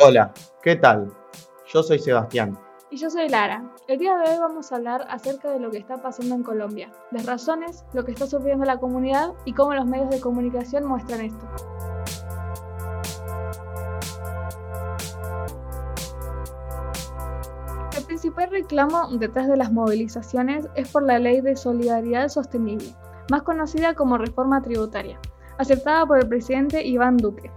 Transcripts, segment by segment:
Hola, ¿qué tal? Yo soy Sebastián. Y yo soy Lara. El día de hoy vamos a hablar acerca de lo que está pasando en Colombia, las razones, lo que está sufriendo la comunidad y cómo los medios de comunicación muestran esto. El principal reclamo detrás de las movilizaciones es por la Ley de Solidaridad Sostenible, más conocida como reforma tributaria, aceptada por el presidente Iván Duque.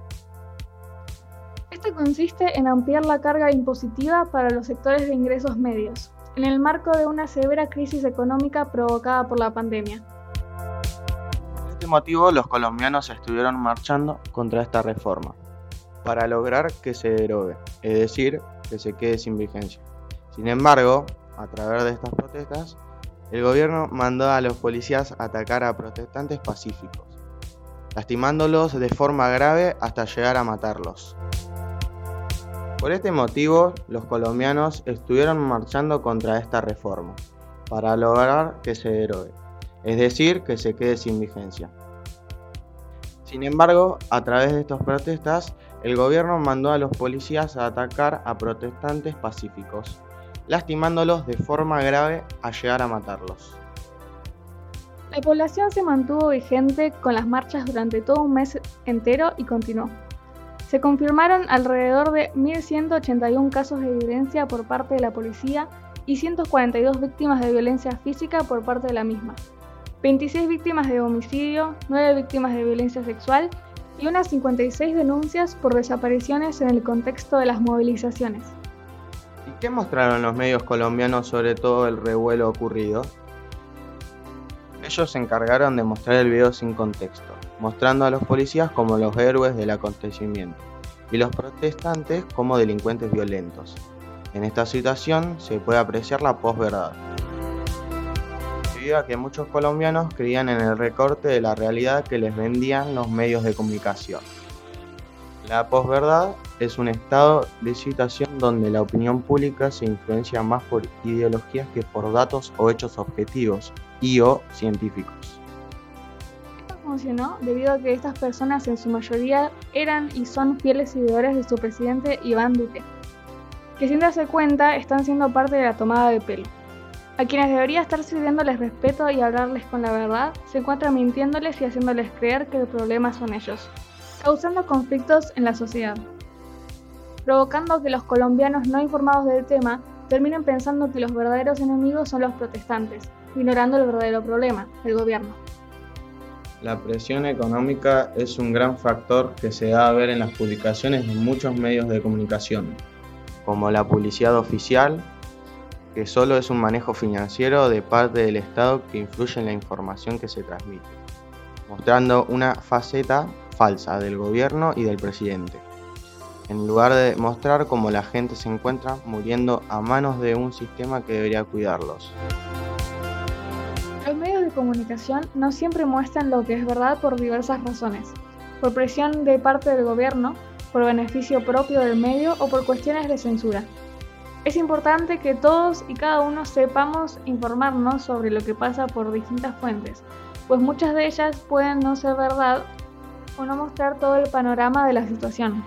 Este consiste en ampliar la carga impositiva para los sectores de ingresos medios, en el marco de una severa crisis económica provocada por la pandemia. Por este motivo, los colombianos estuvieron marchando contra esta reforma, para lograr que se derogue, es decir, que se quede sin vigencia. Sin embargo, a través de estas protestas, el gobierno mandó a los policías atacar a protestantes pacíficos, lastimándolos de forma grave hasta llegar a matarlos. Por este motivo, los colombianos estuvieron marchando contra esta reforma, para lograr que se derogue, es decir, que se quede sin vigencia. Sin embargo, a través de estas protestas, el gobierno mandó a los policías a atacar a protestantes pacíficos, lastimándolos de forma grave a llegar a matarlos. La población se mantuvo vigente con las marchas durante todo un mes entero y continuó. Se confirmaron alrededor de 1.181 casos de violencia por parte de la policía y 142 víctimas de violencia física por parte de la misma, 26 víctimas de homicidio, 9 víctimas de violencia sexual y unas 56 denuncias por desapariciones en el contexto de las movilizaciones. ¿Y qué mostraron los medios colombianos sobre todo el revuelo ocurrido? Ellos se encargaron de mostrar el video sin contexto, mostrando a los policías como los héroes del acontecimiento y los protestantes como delincuentes violentos. En esta situación se puede apreciar la posverdad, debido a que muchos colombianos creían en el recorte de la realidad que les vendían los medios de comunicación. La posverdad es un estado de situación donde la opinión pública se influencia más por ideologías que por datos o hechos objetivos, y o científicos. Funcionó debido a que estas personas en su mayoría eran y son fieles seguidores de su presidente Iván Duque, que sin darse cuenta están siendo parte de la tomada de pelo. A quienes debería estar sirviéndoles respeto y hablarles con la verdad, se encuentran mintiéndoles y haciéndoles creer que el problema son ellos, causando conflictos en la sociedad, provocando que los colombianos no informados del tema terminen pensando que los verdaderos enemigos son los protestantes, ignorando el verdadero problema, el gobierno. La presión económica es un gran factor que se da a ver en las publicaciones de muchos medios de comunicación, como la publicidad oficial, que solo es un manejo financiero de parte del Estado que influye en la información que se transmite, mostrando una faceta falsa del gobierno y del presidente, en lugar de mostrar cómo la gente se encuentra muriendo a manos de un sistema que debería cuidarlos. Comunicación no siempre muestran lo que es verdad por diversas razones, por presión de parte del gobierno, por beneficio propio del medio o por cuestiones de censura. Es importante que todos y cada uno sepamos informarnos sobre lo que pasa por distintas fuentes, pues muchas de ellas pueden no ser verdad o no mostrar todo el panorama de la situación.